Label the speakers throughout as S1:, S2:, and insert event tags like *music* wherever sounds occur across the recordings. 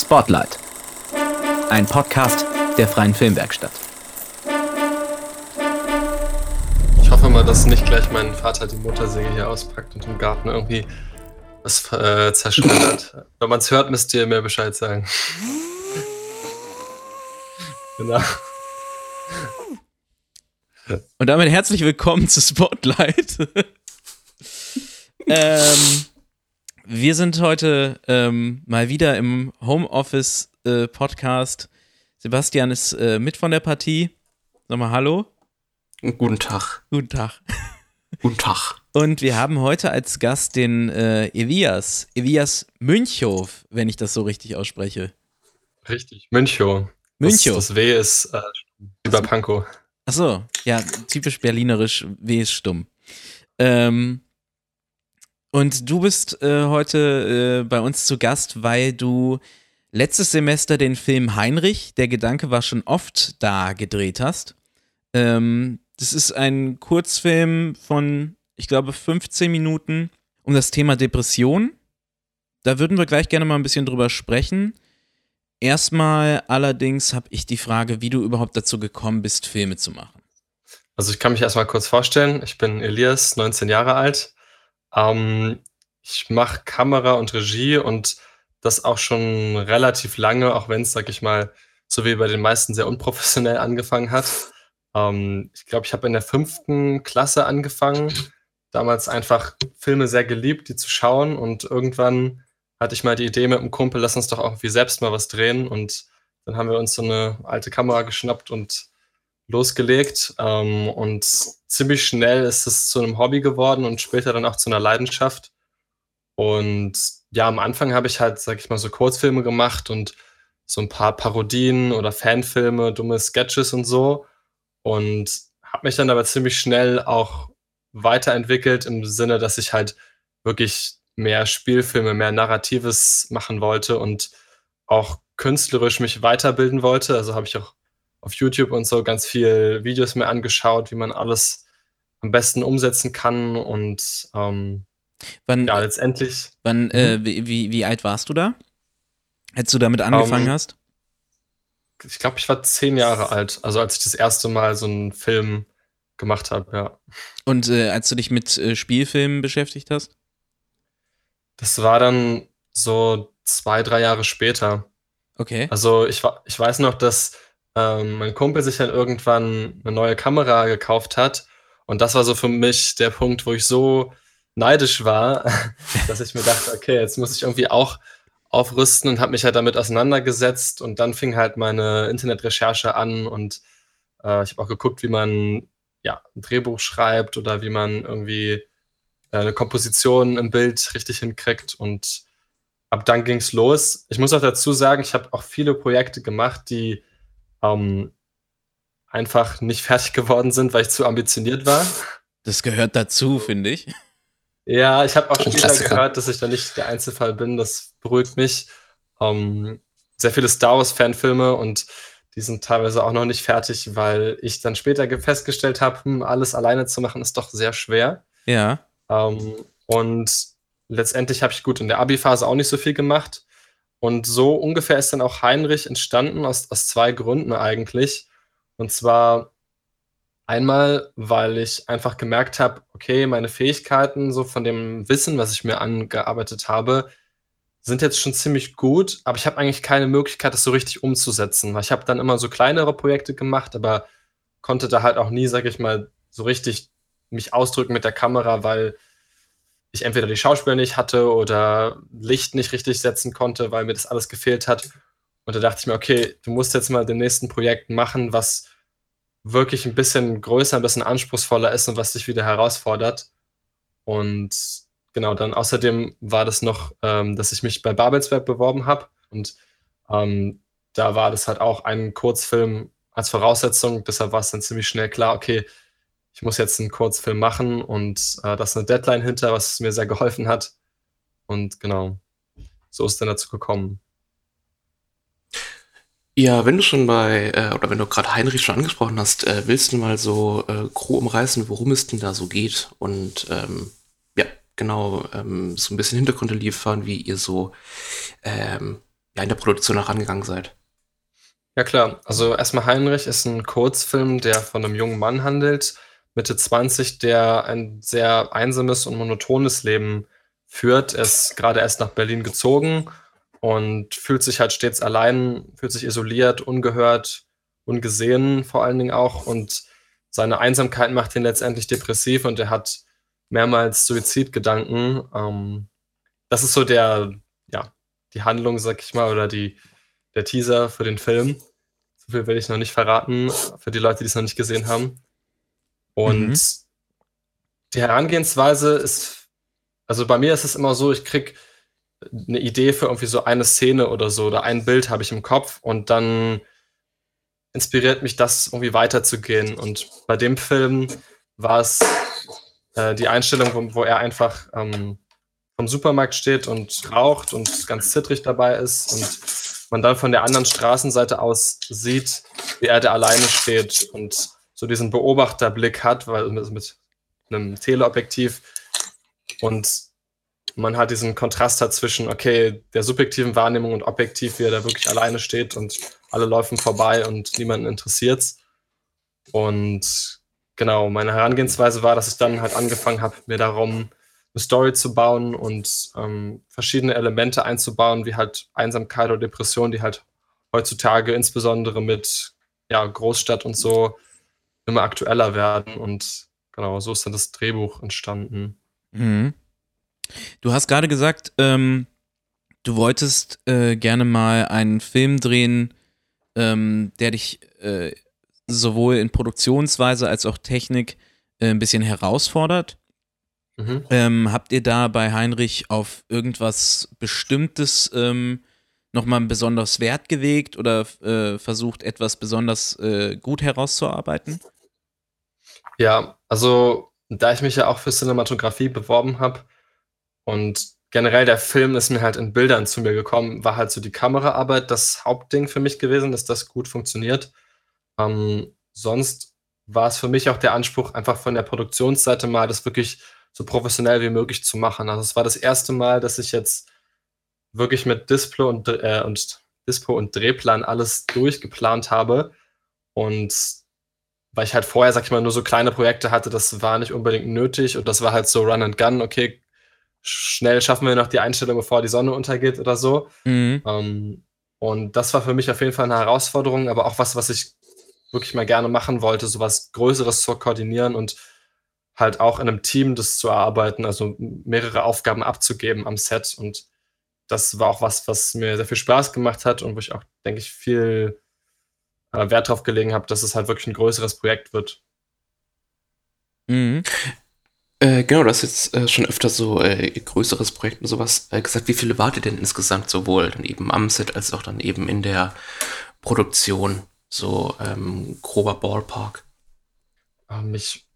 S1: Spotlight. Ein Podcast der Freien Filmwerkstatt.
S2: Ich hoffe mal, dass nicht gleich mein Vater die Motorsäge hier auspackt und im Garten irgendwie was äh, zerschmettert. *laughs* Wenn man es hört, müsst ihr mir Bescheid sagen.
S1: genau. Und damit herzlich willkommen zu Spotlight. *laughs* ähm, wir sind heute ähm, mal wieder im Homeoffice-Podcast. Äh, Sebastian ist äh, mit von der Partie. Sag mal Hallo.
S2: Guten Tag.
S1: Guten Tag.
S2: Guten Tag.
S1: Und wir haben heute als Gast den äh, Elias. Elias Münchhof, wenn ich das so richtig ausspreche.
S2: Richtig, Münchow.
S1: Münchow.
S2: Das, das W ist äh, über Pankow.
S1: Achso, ja, typisch berlinerisch, W ist stumm. Ähm, und du bist äh, heute äh, bei uns zu Gast, weil du letztes Semester den Film Heinrich, der Gedanke war schon oft da, gedreht hast. Ähm, das ist ein Kurzfilm von, ich glaube, 15 Minuten um das Thema Depression. Da würden wir gleich gerne mal ein bisschen drüber sprechen. Erstmal allerdings habe ich die Frage, wie du überhaupt dazu gekommen bist, Filme zu machen.
S2: Also ich kann mich erstmal kurz vorstellen. Ich bin Elias, 19 Jahre alt, ähm, ich mache Kamera und Regie und das auch schon relativ lange, auch wenn es, sag ich mal, so wie bei den meisten sehr unprofessionell *laughs* angefangen hat. Ähm, ich glaube, ich habe in der fünften Klasse angefangen, damals einfach Filme sehr geliebt, die zu schauen. Und irgendwann hatte ich mal die Idee mit einem Kumpel, lass uns doch irgendwie selbst mal was drehen. Und dann haben wir uns so eine alte Kamera geschnappt und losgelegt ähm, und ziemlich schnell ist es zu einem Hobby geworden und später dann auch zu einer Leidenschaft. Und ja, am Anfang habe ich halt, sag ich mal, so Kurzfilme gemacht und so ein paar Parodien oder Fanfilme, dumme Sketches und so. Und habe mich dann aber ziemlich schnell auch weiterentwickelt im Sinne, dass ich halt wirklich mehr Spielfilme, mehr Narratives machen wollte und auch künstlerisch mich weiterbilden wollte. Also habe ich auch auf YouTube und so ganz viel Videos mir angeschaut, wie man alles am besten umsetzen kann und ähm,
S1: wann,
S2: ja, letztendlich.
S1: Wann, äh, mhm. wie, wie, wie alt warst du da? Als du damit angefangen um, ähm, hast?
S2: Ich glaube, ich war zehn Jahre alt, also als ich das erste Mal so einen Film gemacht habe, ja.
S1: Und äh, als du dich mit äh, Spielfilmen beschäftigt hast?
S2: Das war dann so zwei, drei Jahre später.
S1: Okay.
S2: Also ich, ich weiß noch, dass ähm, mein Kumpel sich dann irgendwann eine neue Kamera gekauft hat. Und das war so für mich der Punkt, wo ich so neidisch war, *laughs* dass ich mir dachte, okay, jetzt muss ich irgendwie auch aufrüsten und habe mich halt damit auseinandergesetzt. Und dann fing halt meine Internetrecherche an und äh, ich habe auch geguckt, wie man ja, ein Drehbuch schreibt oder wie man irgendwie äh, eine Komposition im Bild richtig hinkriegt. Und ab dann ging es los. Ich muss auch dazu sagen, ich habe auch viele Projekte gemacht, die ähm, einfach nicht fertig geworden sind, weil ich zu ambitioniert war.
S1: Das gehört dazu, finde ich.
S2: Ja, ich habe auch schon wieder gehört, dass ich da nicht der Einzelfall bin. Das beruhigt mich. Ähm, sehr viele Star Wars-Fanfilme und die sind teilweise auch noch nicht fertig, weil ich dann später festgestellt habe, hm, alles alleine zu machen ist doch sehr schwer.
S1: Ja.
S2: Ähm, und letztendlich habe ich gut in der Abi-Phase auch nicht so viel gemacht. Und so ungefähr ist dann auch Heinrich entstanden, aus, aus zwei Gründen eigentlich. Und zwar einmal, weil ich einfach gemerkt habe, okay, meine Fähigkeiten, so von dem Wissen, was ich mir angearbeitet habe, sind jetzt schon ziemlich gut, aber ich habe eigentlich keine Möglichkeit, das so richtig umzusetzen. Weil ich habe dann immer so kleinere Projekte gemacht, aber konnte da halt auch nie, sag ich mal, so richtig mich ausdrücken mit der Kamera, weil ich entweder die Schauspieler nicht hatte oder Licht nicht richtig setzen konnte, weil mir das alles gefehlt hat. Und da dachte ich mir, okay, du musst jetzt mal den nächsten Projekt machen, was wirklich ein bisschen größer, ein bisschen anspruchsvoller ist und was dich wieder herausfordert. Und genau, dann außerdem war das noch, ähm, dass ich mich bei Babelsberg beworben habe. Und ähm, da war das halt auch ein Kurzfilm als Voraussetzung. Deshalb war es dann ziemlich schnell klar, okay, ich muss jetzt einen Kurzfilm machen und äh, da ist eine Deadline hinter, was mir sehr geholfen hat. Und genau, so ist dann dazu gekommen.
S3: Ja, wenn du schon bei, äh, oder wenn du gerade Heinrich schon angesprochen hast, äh, willst du mal so äh, grob umreißen, worum es denn da so geht? Und ähm, ja, genau, ähm, so ein bisschen Hintergründe liefern, wie ihr so ähm, ja, in der Produktion herangegangen seid.
S2: Ja klar, also erstmal Heinrich ist ein Kurzfilm, der von einem jungen Mann handelt, Mitte 20, der ein sehr einsames und monotones Leben führt. Er ist gerade erst nach Berlin gezogen und fühlt sich halt stets allein, fühlt sich isoliert, ungehört, ungesehen vor allen Dingen auch und seine Einsamkeit macht ihn letztendlich depressiv und er hat mehrmals Suizidgedanken. Ähm, das ist so der, ja, die Handlung, sag ich mal, oder die, der Teaser für den Film. So viel will ich noch nicht verraten für die Leute, die es noch nicht gesehen haben. Und mhm. die Herangehensweise ist, also bei mir ist es immer so, ich krieg eine Idee für irgendwie so eine Szene oder so oder ein Bild habe ich im Kopf und dann inspiriert mich das irgendwie weiterzugehen. Und bei dem Film war es äh, die Einstellung, wo, wo er einfach ähm, vom Supermarkt steht und raucht und ganz zittrig dabei ist und man dann von der anderen Straßenseite aus sieht, wie er da alleine steht und so diesen Beobachterblick hat, weil mit, mit einem Teleobjektiv und man hat diesen Kontrast hat zwischen, okay, der subjektiven Wahrnehmung und objektiv, wie er da wirklich alleine steht und alle laufen vorbei und niemanden interessiert's. Und genau, meine Herangehensweise war, dass ich dann halt angefangen habe, mir darum eine Story zu bauen und ähm, verschiedene Elemente einzubauen, wie halt Einsamkeit oder Depression, die halt heutzutage insbesondere mit ja, Großstadt und so immer aktueller werden. Und genau, so ist dann das Drehbuch entstanden.
S1: Mhm. Du hast gerade gesagt, ähm, du wolltest äh, gerne mal einen Film drehen, ähm, der dich äh, sowohl in Produktionsweise als auch Technik äh, ein bisschen herausfordert. Mhm. Ähm, habt ihr da bei Heinrich auf irgendwas Bestimmtes ähm, nochmal besonders Wert gelegt oder äh, versucht, etwas besonders äh, gut herauszuarbeiten?
S2: Ja, also da ich mich ja auch für Cinematografie beworben habe, und generell der Film ist mir halt in Bildern zu mir gekommen, war halt so die Kameraarbeit das Hauptding für mich gewesen, dass das gut funktioniert. Ähm, sonst war es für mich auch der Anspruch, einfach von der Produktionsseite mal das wirklich so professionell wie möglich zu machen. Also es war das erste Mal, dass ich jetzt wirklich mit Display und, äh, und Dispo und Drehplan alles durchgeplant habe. Und weil ich halt vorher, sag ich mal, nur so kleine Projekte hatte, das war nicht unbedingt nötig und das war halt so Run and Gun, okay, schnell schaffen wir noch die Einstellung, bevor die Sonne untergeht oder so. Mhm. Ähm, und das war für mich auf jeden Fall eine Herausforderung, aber auch was, was ich wirklich mal gerne machen wollte, so was Größeres zu koordinieren und halt auch in einem Team das zu erarbeiten, also mehrere Aufgaben abzugeben am Set. Und das war auch was, was mir sehr viel Spaß gemacht hat und wo ich auch, denke ich, viel äh, Wert drauf gelegen habe, dass es halt wirklich ein größeres Projekt wird.
S3: Mhm. Äh, genau, du hast jetzt äh, schon öfter so äh, größeres Projekt und sowas äh, gesagt. Wie viele wart ihr denn insgesamt sowohl dann eben am Set als auch dann eben in der Produktion? So ähm, grober Ballpark.
S2: Ähm, ich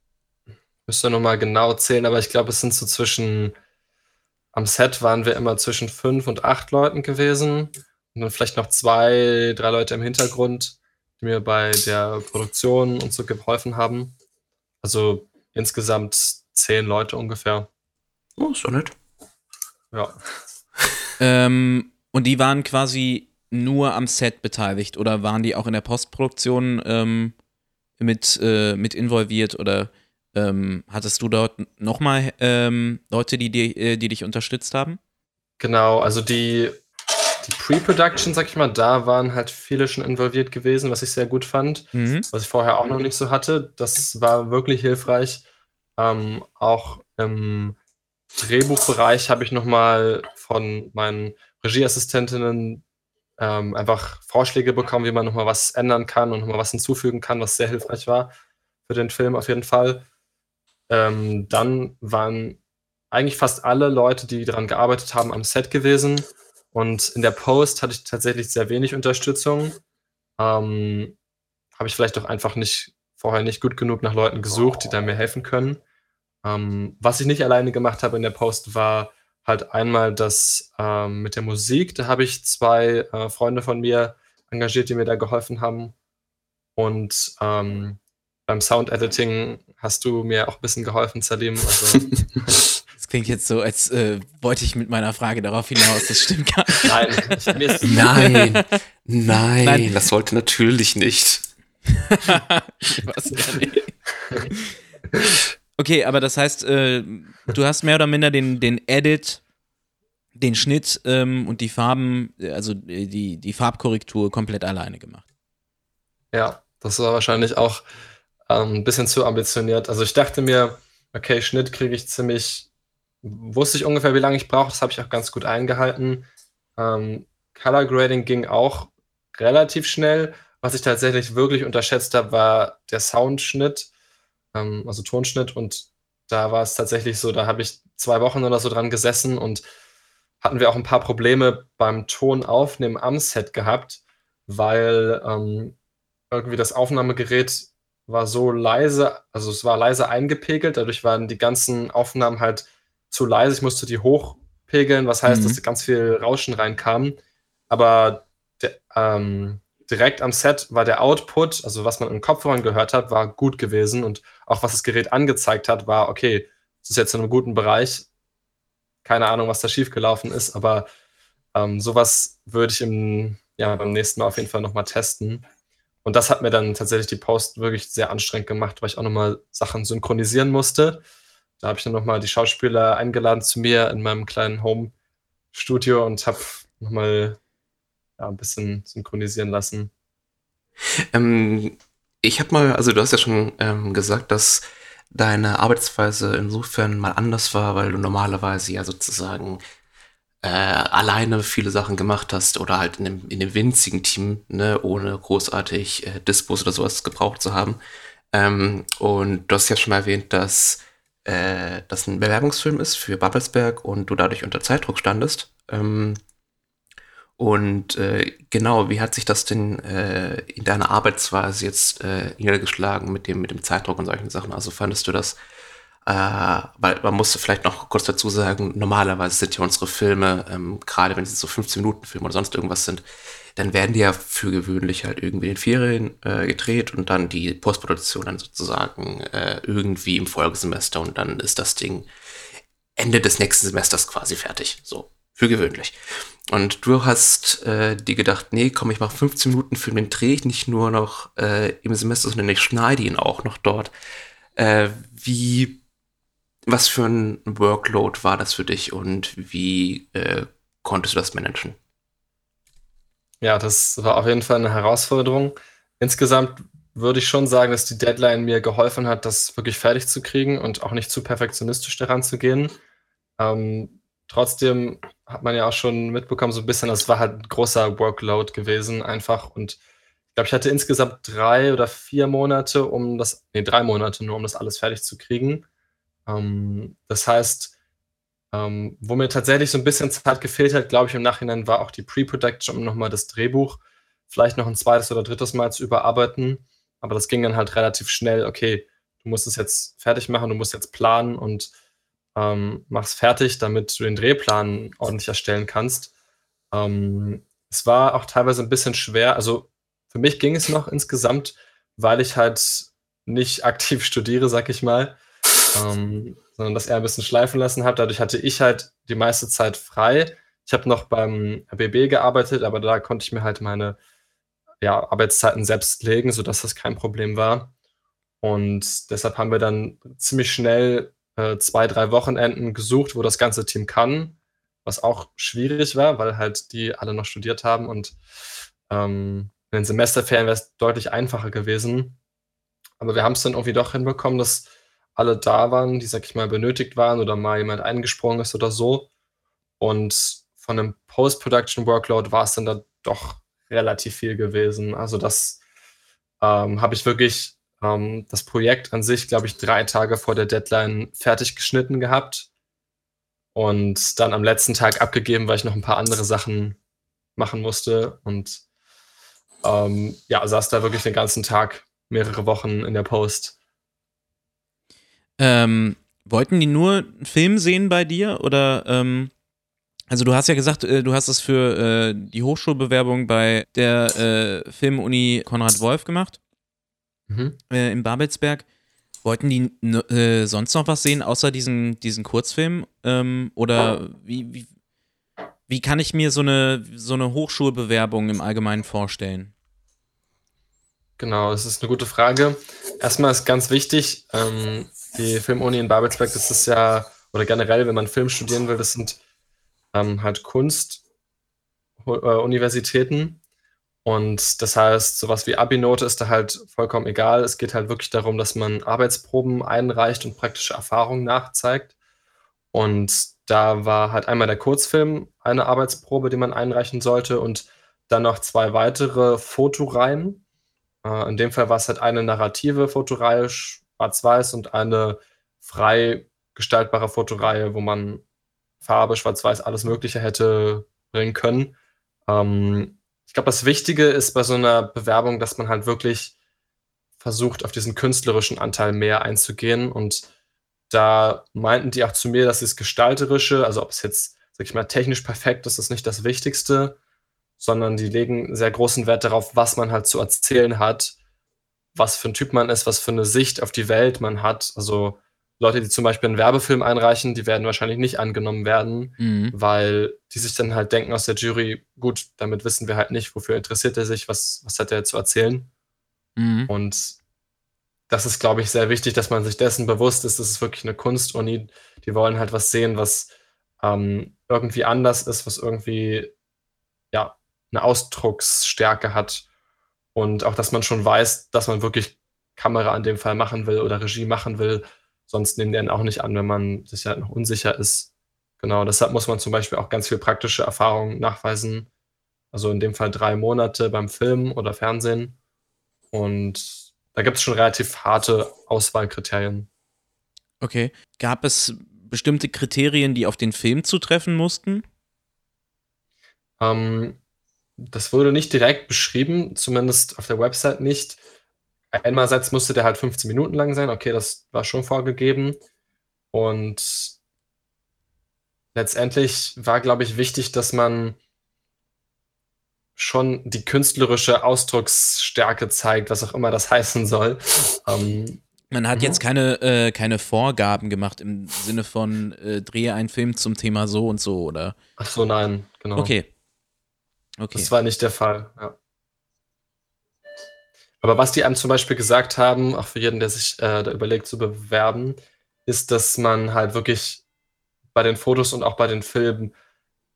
S2: müsste nochmal genau zählen, aber ich glaube, es sind so zwischen, am Set waren wir immer zwischen fünf und acht Leuten gewesen. Und dann vielleicht noch zwei, drei Leute im Hintergrund, die mir bei der Produktion und so geholfen haben. Also insgesamt zehn Leute ungefähr.
S3: Oh, ist doch nett.
S2: Ja. *laughs*
S1: ähm, und die waren quasi nur am Set beteiligt oder waren die auch in der Postproduktion ähm, mit, äh, mit involviert oder ähm, hattest du dort nochmal ähm, Leute, die, die, äh, die dich unterstützt haben?
S2: Genau, also die, die Pre-Production, sag ich mal, da waren halt viele schon involviert gewesen, was ich sehr gut fand, mhm. was ich vorher auch noch nicht so hatte. Das war wirklich hilfreich. Ähm, auch im Drehbuchbereich habe ich nochmal von meinen Regieassistentinnen ähm, einfach Vorschläge bekommen, wie man nochmal was ändern kann und nochmal was hinzufügen kann, was sehr hilfreich war für den Film auf jeden Fall. Ähm, dann waren eigentlich fast alle Leute, die daran gearbeitet haben, am Set gewesen. Und in der Post hatte ich tatsächlich sehr wenig Unterstützung. Ähm, habe ich vielleicht auch einfach nicht vorher nicht gut genug nach Leuten gesucht, die da mir helfen können. Ähm, was ich nicht alleine gemacht habe in der Post war halt einmal das ähm, mit der Musik. Da habe ich zwei äh, Freunde von mir engagiert, die mir da geholfen haben. Und ähm, beim Sound Editing hast du mir auch ein bisschen geholfen, Salim. Also, *laughs*
S1: Klingt jetzt so, als äh, wollte ich mit meiner Frage darauf hinaus. Das stimmt gar nicht.
S3: Nein, *laughs* nein, nein, nein, das wollte natürlich nicht. *laughs* Was
S1: okay, aber das heißt, äh, du hast mehr oder minder den, den Edit, den Schnitt ähm, und die Farben, also die, die Farbkorrektur komplett alleine gemacht.
S2: Ja, das war wahrscheinlich auch ähm, ein bisschen zu ambitioniert. Also ich dachte mir, okay, Schnitt kriege ich ziemlich, wusste ich ungefähr, wie lange ich brauche, das habe ich auch ganz gut eingehalten. Ähm, Color Grading ging auch relativ schnell. Was ich tatsächlich wirklich unterschätzt habe, war der Soundschnitt, ähm, also Tonschnitt. Und da war es tatsächlich so, da habe ich zwei Wochen oder so dran gesessen und hatten wir auch ein paar Probleme beim Ton aufnehmen am Set gehabt, weil ähm, irgendwie das Aufnahmegerät war so leise, also es war leise eingepegelt, dadurch waren die ganzen Aufnahmen halt zu leise. Ich musste die hochpegeln, was heißt, mhm. dass ganz viel Rauschen reinkam. Aber ähm, direkt am Set war der Output, also was man im Kopfhörern gehört hat, war gut gewesen und auch was das Gerät angezeigt hat, war okay, es ist jetzt in einem guten Bereich. Keine Ahnung, was da schiefgelaufen ist, aber ähm, sowas würde ich im, ja, beim nächsten Mal auf jeden Fall nochmal testen. Und das hat mir dann tatsächlich die Post wirklich sehr anstrengend gemacht, weil ich auch nochmal Sachen synchronisieren musste. Da habe ich dann nochmal die Schauspieler eingeladen zu mir in meinem kleinen Home-Studio und habe nochmal ja, ein bisschen synchronisieren lassen.
S3: Ähm, ich habe mal, also du hast ja schon ähm, gesagt, dass deine Arbeitsweise insofern mal anders war, weil du normalerweise ja sozusagen äh, alleine viele Sachen gemacht hast oder halt in dem, in dem winzigen Team, ne, ohne großartig äh, Dispos oder sowas gebraucht zu haben. Ähm, und du hast ja schon mal erwähnt, dass äh, das ein Bewerbungsfilm ist für Babelsberg und du dadurch unter Zeitdruck standest. Ähm, und äh, genau, wie hat sich das denn äh, in deiner Arbeitsweise jetzt äh, niedergeschlagen mit dem, mit dem Zeitdruck und solchen Sachen? Also fandest du das äh, weil man musste vielleicht noch kurz dazu sagen, normalerweise sind ja unsere Filme, ähm, gerade wenn sie so 15 Minuten Filme oder sonst irgendwas sind, dann werden die ja für gewöhnlich halt irgendwie in Ferien äh, gedreht und dann die Postproduktion dann sozusagen äh, irgendwie im Folgesemester und dann ist das Ding Ende des nächsten Semesters quasi fertig. So, für gewöhnlich. Und du hast äh, dir gedacht, nee, komm, ich mache 15 Minuten Film, den drehe ich nicht nur noch äh, im Semester, sondern ich schneide ihn auch noch dort. Äh, wie was für ein Workload war das für dich und wie äh, konntest du das managen?
S2: Ja, das war auf jeden Fall eine Herausforderung. Insgesamt würde ich schon sagen, dass die Deadline mir geholfen hat, das wirklich fertig zu kriegen und auch nicht zu perfektionistisch daran zu gehen. Ähm, trotzdem hat man ja auch schon mitbekommen, so ein bisschen, das war halt ein großer Workload gewesen, einfach. Und ich glaube, ich hatte insgesamt drei oder vier Monate, um das, nee, drei Monate nur, um das alles fertig zu kriegen. Ähm, das heißt, ähm, wo mir tatsächlich so ein bisschen Zeit gefehlt hat, glaube ich, im Nachhinein war auch die Pre-Production, um nochmal das Drehbuch vielleicht noch ein zweites oder drittes Mal zu überarbeiten. Aber das ging dann halt relativ schnell. Okay, du musst es jetzt fertig machen, du musst jetzt planen und ähm, mach's fertig, damit du den Drehplan ordentlich erstellen kannst. Ähm, es war auch teilweise ein bisschen schwer. Also für mich ging es noch insgesamt, weil ich halt nicht *laughs* aktiv studiere, sag ich mal ähm, sondern dass er ein bisschen schleifen lassen hat. Dadurch hatte ich halt die meiste Zeit frei. Ich habe noch beim RBB gearbeitet, aber da konnte ich mir halt meine ja, Arbeitszeiten selbst legen, sodass das kein Problem war. Und deshalb haben wir dann ziemlich schnell äh, zwei, drei Wochenenden gesucht, wo das ganze Team kann, was auch schwierig war, weil halt die alle noch studiert haben und ähm, in den Semesterferien wäre es deutlich einfacher gewesen. Aber wir haben es dann irgendwie doch hinbekommen, dass alle da waren, die, sag ich mal, benötigt waren oder mal jemand eingesprungen ist oder so. Und von einem Post-Production-Workload war es dann da doch relativ viel gewesen. Also das ähm, habe ich wirklich ähm, das Projekt an sich, glaube ich, drei Tage vor der Deadline fertig geschnitten gehabt und dann am letzten Tag abgegeben, weil ich noch ein paar andere Sachen machen musste und ähm, ja, saß da wirklich den ganzen Tag, mehrere Wochen in der Post.
S1: Ähm, wollten die nur einen Film sehen bei dir oder ähm, also du hast ja gesagt, äh, du hast es für äh, die Hochschulbewerbung bei der äh, Filmuni Konrad Wolf gemacht mhm. Äh, in Babelsberg. Wollten die äh, sonst noch was sehen, außer diesen, diesen Kurzfilm? Ähm, oder wie, wie, wie kann ich mir so eine, so eine Hochschulbewerbung im Allgemeinen vorstellen?
S2: Genau, das ist eine gute Frage. Erstmal ist ganz wichtig, ähm, die Filmuni in Babelsberg, das ist ja, oder generell, wenn man Film studieren will, das sind ähm, halt Kunstuniversitäten. Und das heißt, sowas wie Abi-Note ist da halt vollkommen egal. Es geht halt wirklich darum, dass man Arbeitsproben einreicht und praktische Erfahrungen nachzeigt. Und da war halt einmal der Kurzfilm eine Arbeitsprobe, die man einreichen sollte und dann noch zwei weitere Fotoreihen. Äh, in dem Fall war es halt eine narrative Fotoreihe, schwarz-weiß und eine frei gestaltbare Fotoreihe, wo man Farbe, schwarz-weiß, alles Mögliche hätte bringen können. Ähm, ich glaube, das Wichtige ist bei so einer Bewerbung, dass man halt wirklich versucht, auf diesen künstlerischen Anteil mehr einzugehen. Und da meinten die auch zu mir, dass das Gestalterische, also ob es jetzt, sag ich mal, technisch perfekt ist, ist nicht das Wichtigste, sondern die legen sehr großen Wert darauf, was man halt zu erzählen hat, was für ein Typ man ist, was für eine Sicht auf die Welt man hat. Also Leute, die zum Beispiel einen Werbefilm einreichen, die werden wahrscheinlich nicht angenommen werden, mhm. weil die sich dann halt denken aus der Jury, gut, damit wissen wir halt nicht, wofür interessiert er sich, was, was hat er zu erzählen. Mhm. Und das ist, glaube ich, sehr wichtig, dass man sich dessen bewusst ist, das ist wirklich eine Kunstuni. Die wollen halt was sehen, was ähm, irgendwie anders ist, was irgendwie, ja, eine Ausdrucksstärke hat. Und auch, dass man schon weiß, dass man wirklich Kamera in dem Fall machen will oder Regie machen will Sonst nehmen die einen auch nicht an, wenn man sich halt noch unsicher ist. Genau, deshalb muss man zum Beispiel auch ganz viel praktische Erfahrung nachweisen. Also in dem Fall drei Monate beim Film oder Fernsehen. Und da gibt es schon relativ harte Auswahlkriterien.
S1: Okay. Gab es bestimmte Kriterien, die auf den Film zutreffen mussten?
S2: Ähm, das wurde nicht direkt beschrieben, zumindest auf der Website nicht einerseits musste der halt 15 Minuten lang sein, okay, das war schon vorgegeben. Und letztendlich war, glaube ich, wichtig, dass man schon die künstlerische Ausdrucksstärke zeigt, was auch immer das *laughs* heißen soll. Ähm,
S1: man hat mhm. jetzt keine, äh, keine Vorgaben gemacht im Sinne von äh, drehe einen Film zum Thema so und so, oder?
S2: Ach so, nein, genau.
S1: Okay.
S2: Okay. Das war nicht der Fall, ja. Aber was die einem zum Beispiel gesagt haben, auch für jeden, der sich äh, da überlegt zu bewerben, ist, dass man halt wirklich bei den Fotos und auch bei den Filmen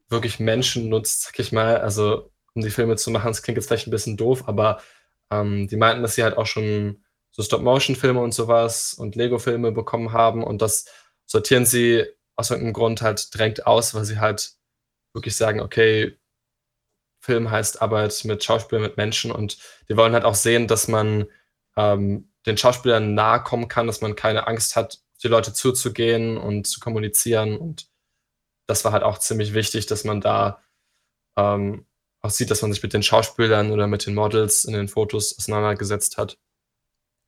S2: wirklich Menschen nutzt, sag ich mal. Also, um die Filme zu machen, das klingt jetzt vielleicht ein bisschen doof, aber ähm, die meinten, dass sie halt auch schon so Stop-Motion-Filme und sowas und Lego-Filme bekommen haben und das sortieren sie aus irgendeinem Grund halt drängt aus, weil sie halt wirklich sagen, okay, Film heißt Arbeit mit Schauspielern, mit Menschen und die wollen halt auch sehen, dass man ähm, den Schauspielern nahe kommen kann, dass man keine Angst hat, die Leute zuzugehen und zu kommunizieren und das war halt auch ziemlich wichtig, dass man da ähm, auch sieht, dass man sich mit den Schauspielern oder mit den Models in den Fotos auseinandergesetzt hat.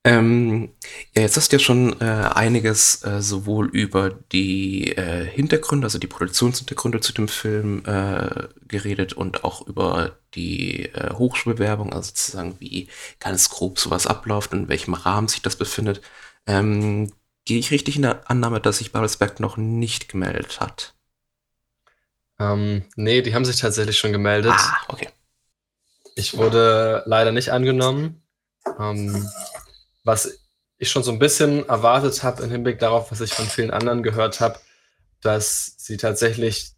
S3: Ähm, ja, jetzt hast du ja schon äh, einiges äh, sowohl über die äh, Hintergründe, also die Produktionshintergründe zu dem Film äh, geredet und auch über die äh, Hochschulbewerbung, also sozusagen wie ganz grob sowas abläuft und in welchem Rahmen sich das befindet. Ähm, gehe ich richtig in der Annahme, dass sich Babelsberg noch nicht gemeldet hat?
S2: Ähm, nee, die haben sich tatsächlich schon gemeldet.
S3: Ah, okay.
S2: Ich wurde leider nicht angenommen. Ähm, was ich schon so ein bisschen erwartet habe im Hinblick darauf, was ich von vielen anderen gehört habe, dass sie tatsächlich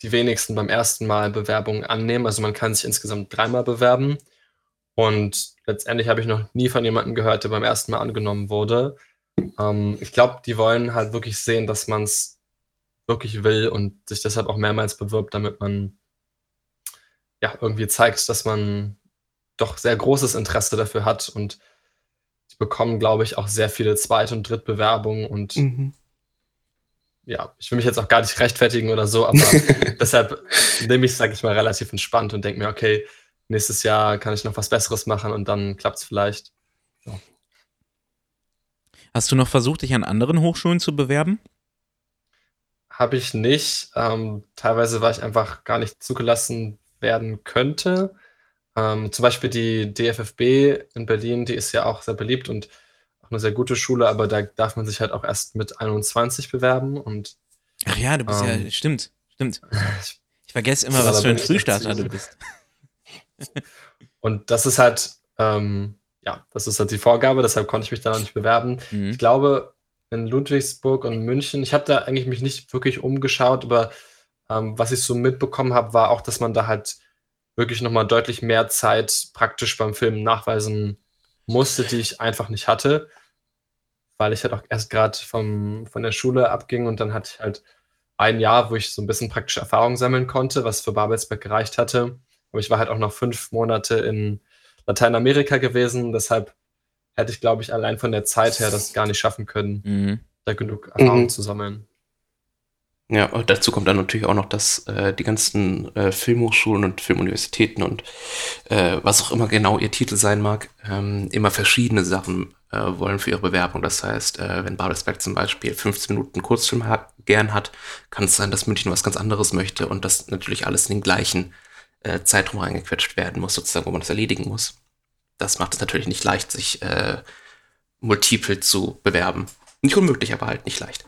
S2: die wenigsten beim ersten Mal Bewerbungen annehmen. Also man kann sich insgesamt dreimal bewerben. Und letztendlich habe ich noch nie von jemandem gehört, der beim ersten Mal angenommen wurde. Ähm, ich glaube, die wollen halt wirklich sehen, dass man es wirklich will und sich deshalb auch mehrmals bewirbt, damit man ja irgendwie zeigt, dass man doch sehr großes Interesse dafür hat und bekommen, glaube ich, auch sehr viele Zweit- und Drittbewerbungen und mhm. ja, ich will mich jetzt auch gar nicht rechtfertigen oder so, aber *laughs* deshalb nehme ich es, sage ich mal, relativ entspannt und denke mir, okay, nächstes Jahr kann ich noch was Besseres machen und dann klappt es vielleicht. So.
S1: Hast du noch versucht, dich an anderen Hochschulen zu bewerben?
S2: Habe ich nicht. Ähm, teilweise war ich einfach gar nicht zugelassen werden könnte. Ähm, zum Beispiel die DFFB in Berlin, die ist ja auch sehr beliebt und eine sehr gute Schule, aber da darf man sich halt auch erst mit 21 bewerben und
S1: Ach ja, du bist ähm, ja, stimmt, stimmt. *laughs* Ich vergesse immer, was für ein Frühstarter du bist. *laughs*
S2: und das ist halt, ähm, ja, das ist halt die Vorgabe, deshalb konnte ich mich da noch nicht bewerben. Mhm. Ich glaube, in Ludwigsburg und München, ich habe da eigentlich mich nicht wirklich umgeschaut, aber ähm, was ich so mitbekommen habe, war auch, dass man da halt wirklich nochmal deutlich mehr Zeit praktisch beim Film nachweisen musste, die ich einfach nicht hatte, weil ich halt auch erst gerade von der Schule abging und dann hatte ich halt ein Jahr, wo ich so ein bisschen praktische Erfahrung sammeln konnte, was für Babelsberg gereicht hatte. Aber ich war halt auch noch fünf Monate in Lateinamerika gewesen, deshalb hätte ich, glaube ich, allein von der Zeit her das gar nicht schaffen können, mhm. da genug Erfahrung mhm. zu sammeln.
S3: Ja, und dazu kommt dann natürlich auch noch, dass äh, die ganzen äh, Filmhochschulen und Filmuniversitäten und äh, was auch immer genau ihr Titel sein mag, ähm, immer verschiedene Sachen äh, wollen für ihre Bewerbung. Das heißt, äh, wenn Babelsberg zum Beispiel 15 Minuten Kurzfilm hat, gern hat, kann es sein, dass München was ganz anderes möchte und das natürlich alles in den gleichen äh, Zeitraum reingequetscht werden muss, sozusagen, wo man das erledigen muss. Das macht es natürlich nicht leicht, sich multiple zu bewerben. Nicht unmöglich, aber halt nicht leicht.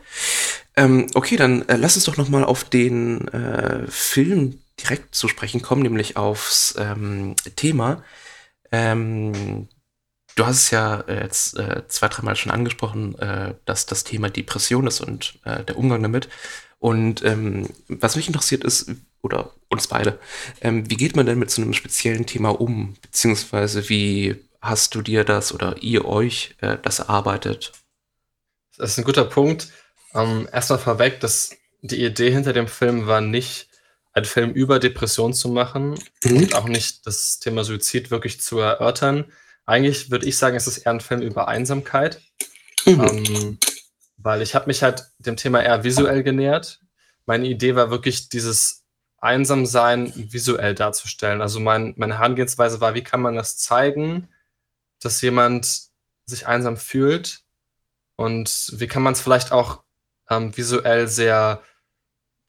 S3: Ähm, okay, dann äh, lass uns doch noch mal auf den äh, Film direkt zu sprechen kommen, nämlich aufs ähm, Thema. Ähm, du hast es ja jetzt äh, zwei, dreimal schon angesprochen, äh, dass das Thema Depression ist und äh, der Umgang damit. Und ähm, was mich interessiert ist, oder uns beide, ähm, wie geht man denn mit so einem speziellen Thema um? Beziehungsweise wie hast du dir das oder ihr euch äh, das erarbeitet?
S2: Das ist ein guter Punkt. Ähm, erstmal vorweg, dass die Idee hinter dem Film war nicht, einen Film über Depression zu machen mhm. und auch nicht das Thema Suizid wirklich zu erörtern. Eigentlich würde ich sagen, es ist eher ein Film über Einsamkeit, mhm. ähm, weil ich habe mich halt dem Thema eher visuell genähert. Meine Idee war wirklich dieses Einsamsein visuell darzustellen. Also mein, meine Herangehensweise war, wie kann man das zeigen, dass jemand sich einsam fühlt und wie kann man es vielleicht auch ähm, visuell sehr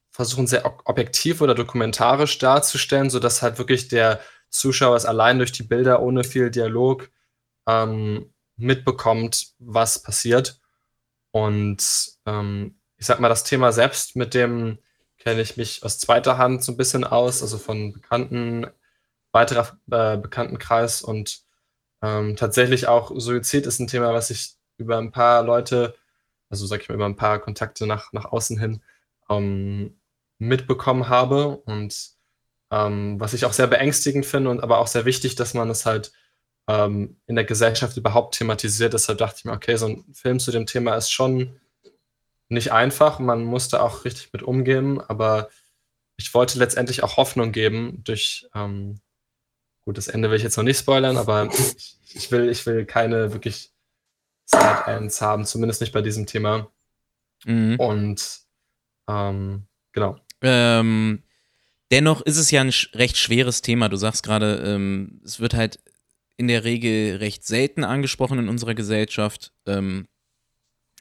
S2: versuchen, sehr objektiv oder dokumentarisch darzustellen, sodass halt wirklich der Zuschauer es allein durch die Bilder ohne viel Dialog ähm, mitbekommt, was passiert. Und ähm, ich sag mal, das Thema selbst, mit dem kenne ich mich aus zweiter Hand so ein bisschen aus, also von Bekannten, weiterer äh, Bekanntenkreis und ähm, tatsächlich auch Suizid ist ein Thema, was ich über ein paar Leute also sag ich mal, über ein paar Kontakte nach, nach außen hin ähm, mitbekommen habe und ähm, was ich auch sehr beängstigend finde und aber auch sehr wichtig, dass man es halt ähm, in der Gesellschaft überhaupt thematisiert. Deshalb dachte ich mir, okay, so ein Film zu dem Thema ist schon nicht einfach. Man musste auch richtig mit umgehen, aber ich wollte letztendlich auch Hoffnung geben durch, ähm, gut, das Ende will ich jetzt noch nicht spoilern, aber ich, ich will, ich will keine wirklich Side-Ends haben, zumindest nicht bei diesem Thema. Mhm. Und ähm, genau.
S1: Ähm, dennoch ist es ja ein recht schweres Thema. Du sagst gerade, ähm, es wird halt in der Regel recht selten angesprochen in unserer Gesellschaft, ähm,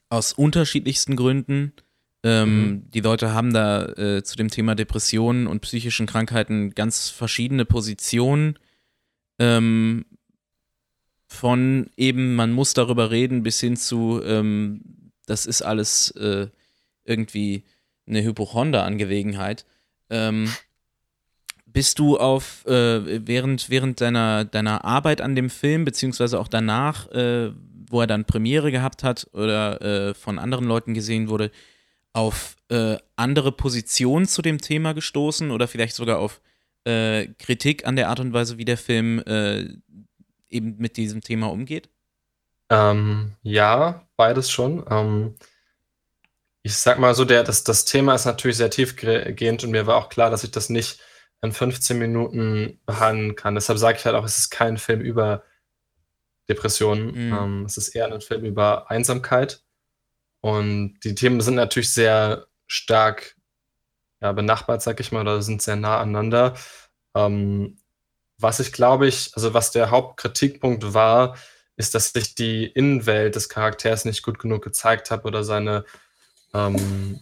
S1: aus unterschiedlichsten Gründen. Ähm, mhm. Die Leute haben da äh, zu dem Thema Depressionen und psychischen Krankheiten ganz verschiedene Positionen. Ähm, von eben, man muss darüber reden, bis hin zu, ähm, das ist alles äh, irgendwie eine Hypochonder-Angelegenheit. Ähm, bist du auf, äh, während, während deiner, deiner Arbeit an dem Film, beziehungsweise auch danach, äh, wo er dann Premiere gehabt hat oder äh, von anderen Leuten gesehen wurde, auf äh, andere Positionen zu dem Thema gestoßen oder vielleicht sogar auf äh, Kritik an der Art und Weise, wie der Film eben mit diesem Thema umgeht?
S2: Ähm, ja, beides schon. Ähm, ich sag mal so, der, das, das Thema ist natürlich sehr tiefgehend und mir war auch klar, dass ich das nicht in 15 Minuten behandeln kann. Deshalb sage ich halt auch, es ist kein Film über Depressionen. Mhm. Ähm, es ist eher ein Film über Einsamkeit. Und die Themen sind natürlich sehr stark ja, benachbart, sag ich mal, oder sind sehr nah aneinander. Ähm, was ich glaube ich, also was der Hauptkritikpunkt war, ist, dass ich die Innenwelt des Charakters nicht gut genug gezeigt habe oder seine, ähm,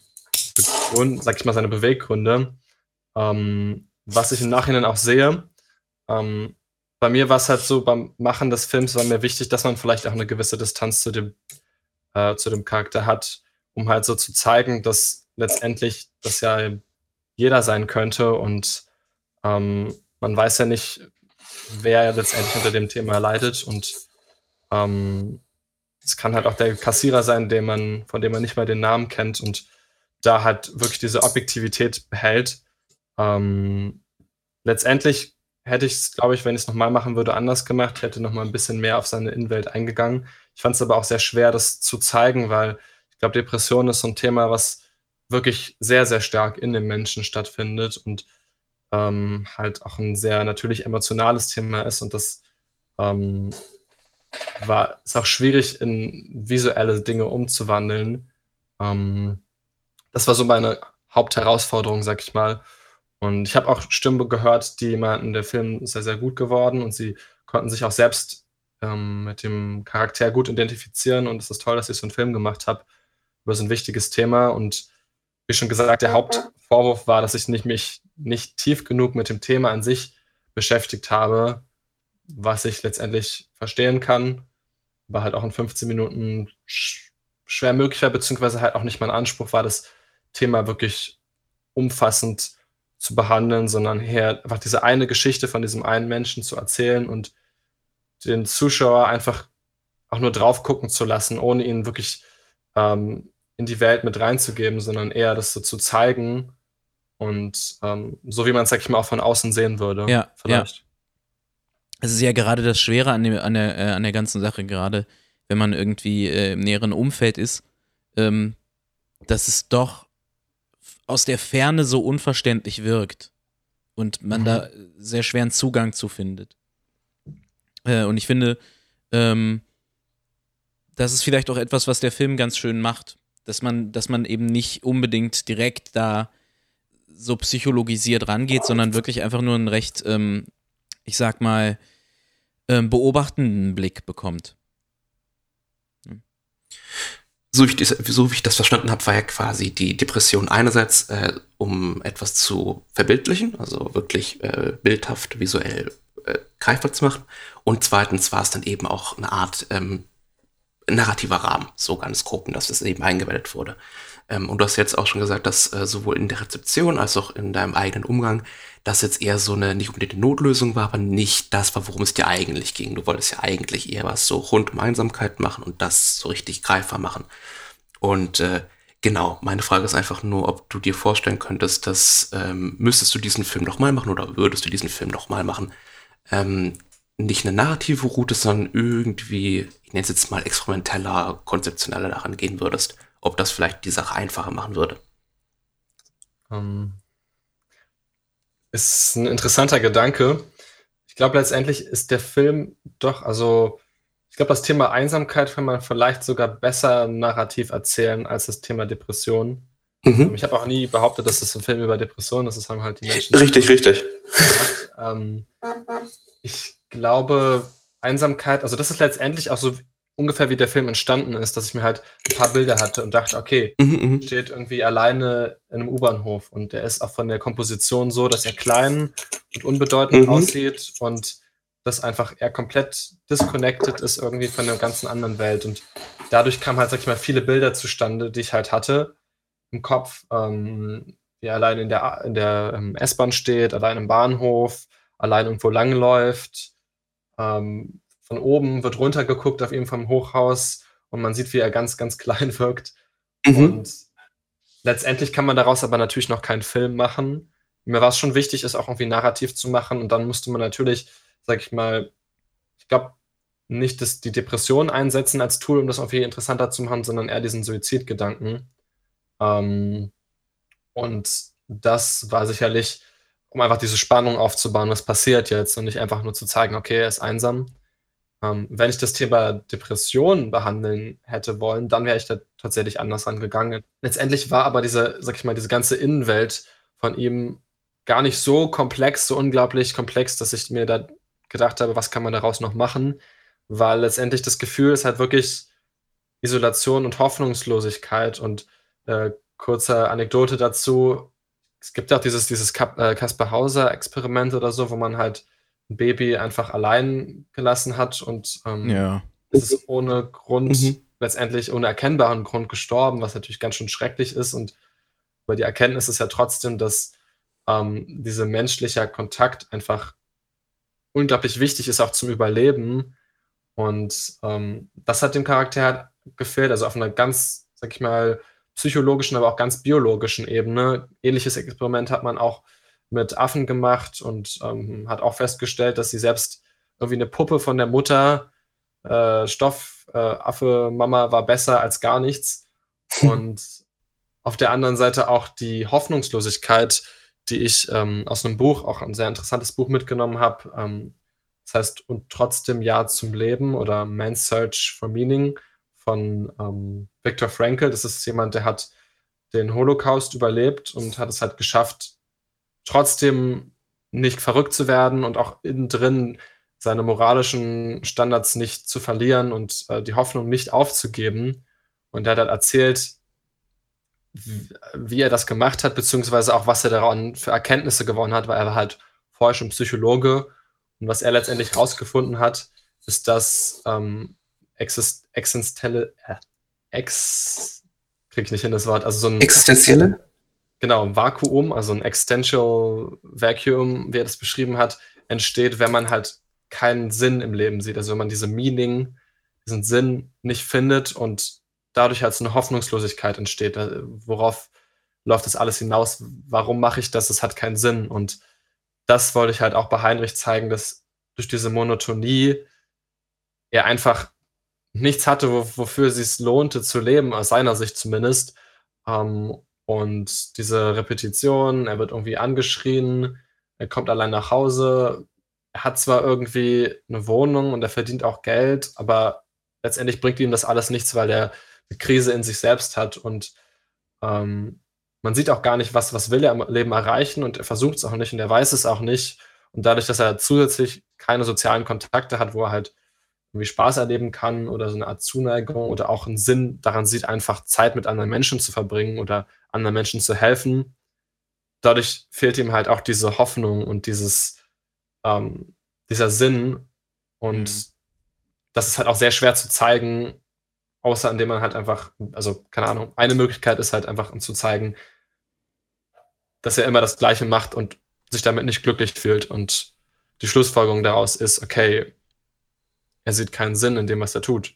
S2: sag ich mal, seine Beweggründe. Ähm, was ich im Nachhinein auch sehe, ähm, bei mir war es halt so, beim Machen des Films war mir wichtig, dass man vielleicht auch eine gewisse Distanz zu dem, äh, zu dem Charakter hat, um halt so zu zeigen, dass letztendlich das ja jeder sein könnte und ähm, man weiß ja nicht, wer letztendlich unter dem Thema leidet und ähm, es kann halt auch der Kassierer sein, den man, von dem man nicht mal den Namen kennt und da halt wirklich diese Objektivität behält. Ähm, letztendlich hätte ich es, glaube ich, wenn ich es nochmal machen würde, anders gemacht, hätte nochmal ein bisschen mehr auf seine Innenwelt eingegangen. Ich fand es aber auch sehr schwer, das zu zeigen, weil ich glaube, Depression ist so ein Thema, was wirklich sehr, sehr stark in den Menschen stattfindet und ähm, halt auch ein sehr natürlich emotionales Thema ist und das ähm, war, ist auch schwierig in visuelle Dinge umzuwandeln. Ähm, das war so meine Hauptherausforderung, sag ich mal. Und ich habe auch Stimmen gehört, die meinten, der Film ist sehr, sehr gut geworden und sie konnten sich auch selbst ähm, mit dem Charakter gut identifizieren und es ist toll, dass ich so einen Film gemacht habe über so ein wichtiges Thema. Und wie schon gesagt, der Hauptvorwurf war, dass ich nicht, mich nicht tief genug mit dem Thema an sich beschäftigt habe, was ich letztendlich verstehen kann. War halt auch in 15 Minuten schwer möglich war, beziehungsweise halt auch nicht mein Anspruch war, das Thema wirklich umfassend zu behandeln, sondern eher einfach diese eine Geschichte von diesem einen Menschen zu erzählen und den Zuschauer einfach auch nur drauf gucken zu lassen, ohne ihn wirklich ähm, in die Welt mit reinzugeben, sondern eher das so zu zeigen und ähm, so wie man es, sag ich mal, auch von außen sehen würde.
S1: Ja, vielleicht. Ja. Es ist ja gerade das Schwere an, dem, an, der, äh, an der ganzen Sache, gerade wenn man irgendwie äh, im näheren Umfeld ist, ähm, dass es doch aus der Ferne so unverständlich wirkt und man mhm. da sehr schweren Zugang zu findet. Äh, und ich finde, ähm, das ist vielleicht auch etwas, was der Film ganz schön macht, dass man, dass man eben nicht unbedingt direkt da so psychologisiert rangeht, sondern wirklich einfach nur einen recht, ähm, ich sag mal, ähm, beobachtenden Blick bekommt.
S3: So wie, ich, so wie ich das verstanden habe, war ja quasi die Depression einerseits, äh, um etwas zu verbildlichen, also wirklich äh, bildhaft, visuell äh, greifbar zu machen. Und zweitens war es dann eben auch eine Art ähm, narrativer Rahmen, so ganz grob, dass es eben eingebettet wurde. Ähm, und du hast jetzt auch schon gesagt, dass äh, sowohl in der Rezeption als auch in deinem eigenen Umgang das jetzt eher so eine nicht unbedingt eine Notlösung war, aber nicht das war, worum es dir eigentlich ging. Du wolltest ja eigentlich eher was so rund um Einsamkeit machen und das so richtig greifbar machen. Und äh, genau, meine Frage ist einfach nur, ob du dir vorstellen könntest, dass ähm, müsstest du diesen Film nochmal machen oder würdest du diesen Film nochmal machen, ähm, nicht eine narrative Route, sondern irgendwie, ich nenne es jetzt mal experimenteller, konzeptioneller daran gehen würdest. Ob das vielleicht die Sache einfacher machen würde.
S2: Um, ähm, ist ein interessanter Gedanke. Ich glaube, letztendlich ist der Film doch, also ich glaube, das Thema Einsamkeit kann man vielleicht sogar besser narrativ erzählen als das Thema Depression. Mhm. Ich habe auch nie behauptet, dass das ein Film über Depression ist. Das haben halt die Menschen.
S3: Richtig, richtig.
S2: Ähm, ich glaube, Einsamkeit, also das ist letztendlich auch so ungefähr wie der Film entstanden ist, dass ich mir halt ein paar Bilder hatte und dachte, okay, mhm, mhm, steht irgendwie alleine in einem U-Bahnhof und der ist auch von der Komposition so, dass er klein und unbedeutend mhm. aussieht und das einfach er komplett disconnected ist irgendwie von der ganzen anderen Welt. Und dadurch kamen halt, sag ich mal, viele Bilder zustande, die ich halt hatte im Kopf, ähm, wie er allein in der, in der ähm, S-Bahn steht, allein im Bahnhof, allein irgendwo langläuft, ähm, von oben wird runtergeguckt auf ihm vom Hochhaus und man sieht, wie er ganz, ganz *laughs* klein wirkt. Mhm. Und letztendlich kann man daraus aber natürlich noch keinen Film machen. Mir war es schon wichtig, es auch irgendwie narrativ zu machen und dann musste man natürlich, sag ich mal, ich glaube, nicht das, die Depression einsetzen als Tool, um das irgendwie interessanter zu machen, sondern eher diesen Suizidgedanken. Ähm, und das war sicherlich, um einfach diese Spannung aufzubauen, was passiert jetzt und nicht einfach nur zu zeigen, okay, er ist einsam, ähm, wenn ich das Thema Depression behandeln hätte wollen, dann wäre ich da tatsächlich anders rangegangen. Letztendlich war aber diese, sag ich mal, diese ganze Innenwelt von ihm gar nicht so komplex, so unglaublich komplex, dass ich mir da gedacht habe, was kann man daraus noch machen, weil letztendlich das Gefühl ist halt wirklich Isolation und Hoffnungslosigkeit und äh, kurze Anekdote dazu. Es gibt auch dieses, dieses Kaspar Hauser Experiment oder so, wo man halt ein Baby einfach allein gelassen hat und ähm,
S1: Ja.
S2: es ist ohne Grund,
S3: Mhm.
S2: letztendlich ohne erkennbaren Grund gestorben, was natürlich ganz schön schrecklich ist. Und aber die Erkenntnis ist ja trotzdem, dass ähm, dieser menschliche Kontakt einfach unglaublich wichtig ist, auch zum Überleben. Und ähm, das hat dem Charakter halt gefehlt, also auf einer ganz, sag ich mal, psychologischen, aber auch ganz biologischen Ebene. Ähnliches Experiment hat man auch mit Affen gemacht und ähm, hat auch festgestellt, dass sie selbst irgendwie eine Puppe von der Mutter, äh, Stoff, äh, Affe, Mama war besser als gar nichts. *laughs* Und auf der anderen Seite auch die Hoffnungslosigkeit, die ich ähm, aus einem Buch, auch ein sehr interessantes Buch mitgenommen habe. Ähm, das heißt, und trotzdem Ja zum Leben oder Man's Search for Meaning von ähm, Viktor Frankl. Das ist jemand, der hat den Holocaust überlebt und hat es halt geschafft, trotzdem nicht verrückt zu werden und auch innen drin seine moralischen Standards nicht zu verlieren und äh, die Hoffnung nicht aufzugeben. Und er hat halt erzählt, wie, er das gemacht hat, beziehungsweise auch, was er daran für Erkenntnisse gewonnen hat, weil er war halt vorher schon Psychologe. Und was er letztendlich herausgefunden hat, ist, dass ähm, exist existenzielle, äh, ex, krieg ich nicht hin das Wort, also so ein
S3: Existenzielle?
S2: genau, ein Vakuum, also ein Existential Vacuum, wie er das beschrieben hat, entsteht, wenn man halt keinen Sinn im Leben sieht. Also wenn man diese Meaning, diesen Sinn nicht findet und dadurch halt so eine Hoffnungslosigkeit entsteht. Da- Worauf läuft das alles hinaus? Warum mache ich das? Es hat keinen Sinn. Und das wollte ich halt auch bei Heinrich zeigen, dass durch diese Monotonie er einfach nichts hatte, wo, wofür es sich lohnte zu leben, aus seiner Sicht zumindest. Ähm, und diese Repetition, er wird irgendwie angeschrien, er kommt allein nach Hause, er hat zwar irgendwie eine Wohnung und er verdient auch Geld, aber letztendlich bringt ihm das alles nichts, weil er eine Krise in sich selbst hat und ähm, man sieht auch gar nicht, was, was will er im Leben erreichen und er versucht es auch nicht und er weiß es auch nicht. Und dadurch, dass er zusätzlich keine sozialen Kontakte hat, wo er halt irgendwie Spaß erleben kann oder so eine Art Zuneigung oder auch einen Sinn daran sieht, einfach Zeit mit anderen Menschen zu verbringen oder anderen Menschen zu helfen. Dadurch fehlt ihm halt auch diese Hoffnung und dieses, ähm, dieser Sinn. Und
S1: Mhm.
S2: das ist halt auch sehr schwer zu zeigen, außer indem man halt einfach, also keine Ahnung, eine Möglichkeit ist halt einfach zu zeigen, dass er immer das Gleiche macht und sich damit nicht glücklich fühlt. Und die Schlussfolgerung daraus ist, okay, er sieht keinen Sinn in dem, was er tut.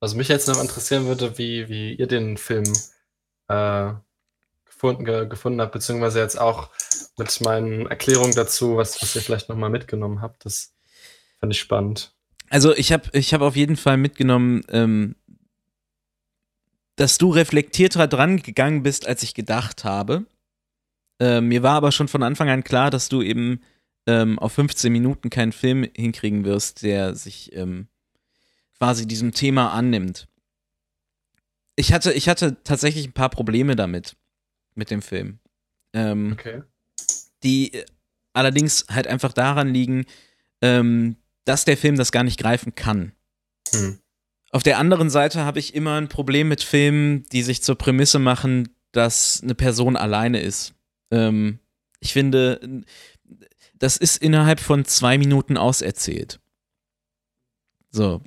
S2: Was mich jetzt noch interessieren würde, wie, wie ihr den Film äh, gefunden, ge, gefunden habt, beziehungsweise jetzt auch mit meinen Erklärungen dazu, was, was ihr vielleicht nochmal mitgenommen habt. Das fand ich spannend.
S1: Also ich habe ich hab auf jeden Fall mitgenommen, ähm, dass du reflektierter dran gegangen bist, als ich gedacht habe. Äh, mir war aber schon von Anfang an klar, dass du eben ähm, auf 15 Minuten keinen Film hinkriegen wirst, der sich ähm, quasi diesem Thema annimmt. Ich hatte, ich hatte tatsächlich ein paar Probleme damit, mit dem Film. Ähm,
S2: Okay.
S1: die äh, allerdings halt einfach daran liegen, ähm, dass der Film das gar nicht greifen kann.
S2: Hm.
S1: Auf der anderen Seite habe ich immer ein Problem mit Filmen, die sich zur Prämisse machen, dass eine Person alleine ist. Ähm, ich finde, das ist innerhalb von zwei Minuten auserzählt. So.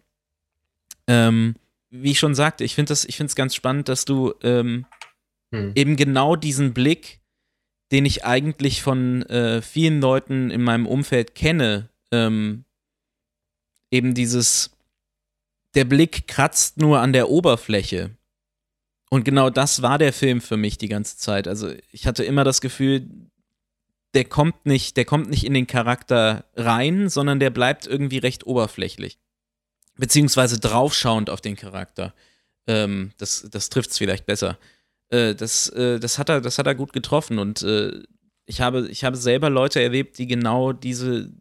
S1: Ähm, wie ich schon sagte, ich finde es ganz spannend, dass du ähm,
S2: Hm.
S1: eben genau diesen Blick, den ich eigentlich von äh, vielen Leuten in meinem Umfeld kenne, ähm, eben dieses, der Blick kratzt nur an der Oberfläche. Und genau das war der Film für mich die ganze Zeit. Also ich hatte immer das Gefühl, der kommt nicht, der kommt nicht in den Charakter rein, sondern der bleibt irgendwie recht oberflächlich. Beziehungsweise draufschauend auf den Charakter. Ähm, das das trifft es vielleicht besser. Äh, das, äh, das, hat er, das hat er gut getroffen und äh, ich, habe, ich habe selber Leute erlebt, die genau diese,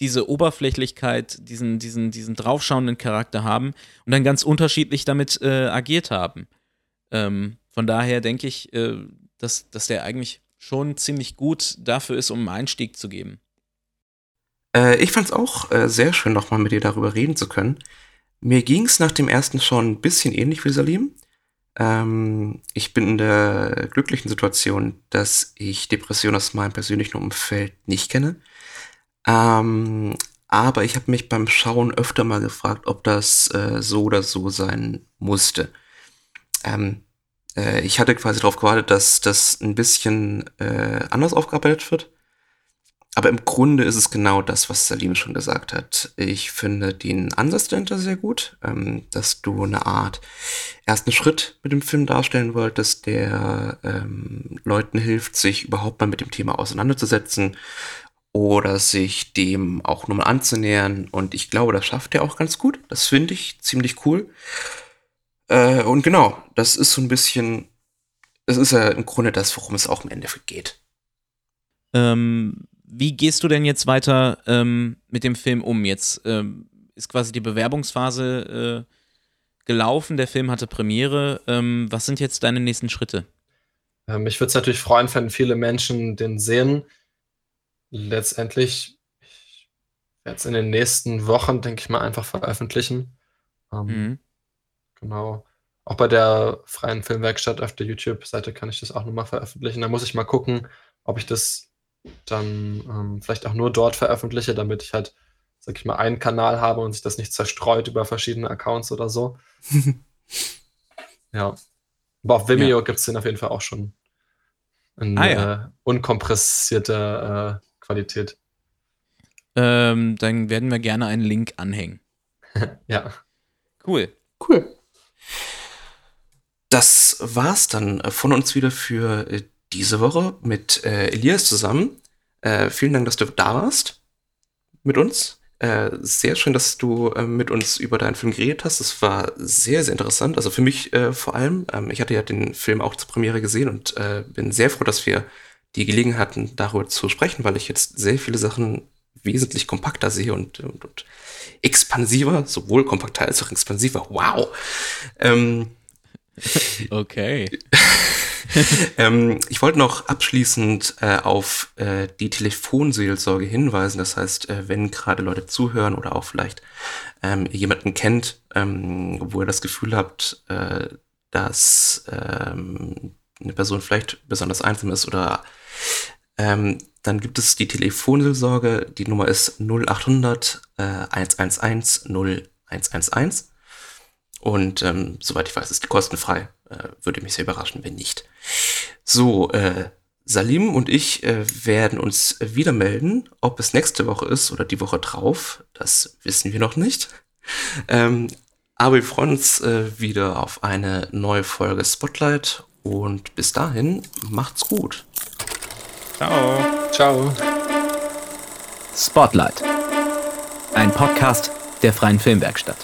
S1: diese Oberflächlichkeit, diesen, diesen, diesen draufschauenden Charakter haben und dann ganz unterschiedlich damit äh, agiert haben. Ähm, von daher denke ich, äh, dass, dass der eigentlich schon ziemlich gut dafür ist, um einen Einstieg zu geben.
S3: Äh, ich fand es auch äh, sehr schön, nochmal mit dir darüber reden zu können. Mir ging es nach dem ersten schon ein bisschen ähnlich wie Salim. Ähm, ich bin in der glücklichen Situation, dass ich Depressionen aus meinem persönlichen Umfeld nicht kenne. Ähm, aber ich habe mich beim Schauen öfter mal gefragt, ob das äh, so oder so sein musste. Ähm, äh, ich hatte quasi darauf gewartet, dass das ein bisschen äh, anders aufgearbeitet wird. Aber im Grunde ist es genau das, was Salim schon gesagt hat. Ich finde den Ansatz dahinter sehr gut, ähm, dass du eine Art ersten Schritt mit dem Film darstellen wolltest, der ähm, Leuten hilft, sich überhaupt mal mit dem Thema auseinanderzusetzen oder sich dem auch nur mal anzunähern. Und ich glaube, das schafft er auch ganz gut. Das finde ich ziemlich cool. Äh, und genau, das ist so ein bisschen, es ist ja im Grunde das, worum es auch im Endeffekt geht.
S1: Ähm, wie gehst du denn jetzt weiter ähm, mit dem Film um? Jetzt ähm, ist quasi die Bewerbungsphase äh, gelaufen, der Film hatte Premiere. Ähm, was sind jetzt deine nächsten Schritte?
S2: Ähm, mich würde es natürlich freuen, wenn viele Menschen den sehen. Letztendlich, ich werde es in den nächsten Wochen, denke ich mal, einfach veröffentlichen. Ähm, mhm. Genau. Auch bei der freien Filmwerkstatt auf der YouTube-Seite kann ich das auch nochmal veröffentlichen. Da muss ich mal gucken, ob ich das dann ähm, vielleicht auch nur dort veröffentliche, damit ich halt, sag ich mal, einen Kanal habe und sich das nicht zerstreut über verschiedene Accounts oder so. *laughs* ja. Aber auf Vimeo ja. gibt es den auf jeden Fall auch schon in ah, ja. äh, unkompressierter äh, Qualität.
S1: Ähm, dann werden wir gerne einen Link anhängen. *laughs*
S2: ja.
S1: Cool.
S3: Cool. Das war's dann von uns wieder für äh, diese Woche mit äh, Elias zusammen. Äh, vielen Dank, dass du da warst mit uns. Äh, sehr schön, dass du äh, mit uns über deinen Film geredet hast. Das war sehr, sehr interessant. Also für mich äh, vor allem. Ähm, ich hatte ja den Film auch zur Premiere gesehen und äh, bin sehr froh, dass wir die Gelegenheit hatten, darüber zu sprechen, weil ich jetzt sehr viele Sachen wesentlich kompakter sehe und, und, und expansiver, sowohl kompakter als auch expansiver. Wow! Ähm, *laughs*
S1: okay. *laughs*
S3: ähm, ich wollte noch abschließend äh, auf äh, die Telefonseelsorge hinweisen. Das heißt, äh, wenn gerade Leute zuhören oder auch vielleicht ähm, jemanden kennt, ähm, wo ihr das Gefühl habt, äh, dass ähm, eine Person vielleicht besonders einsam ist oder ähm, dann gibt es die Telefonseelsorge. Die Nummer ist 0800 äh, 111 0111. Und ähm, soweit ich weiß, ist die kostenfrei. Äh, würde mich sehr überraschen, wenn nicht. So, äh, Salim und ich äh, werden uns wieder melden. Ob es nächste Woche ist oder die Woche drauf, das wissen wir noch nicht. Ähm, aber wir freuen uns äh, wieder auf eine neue Folge Spotlight und bis dahin macht's gut.
S1: Ciao.
S2: Ciao.
S4: Spotlight. Ein Podcast der Freien Filmwerkstatt.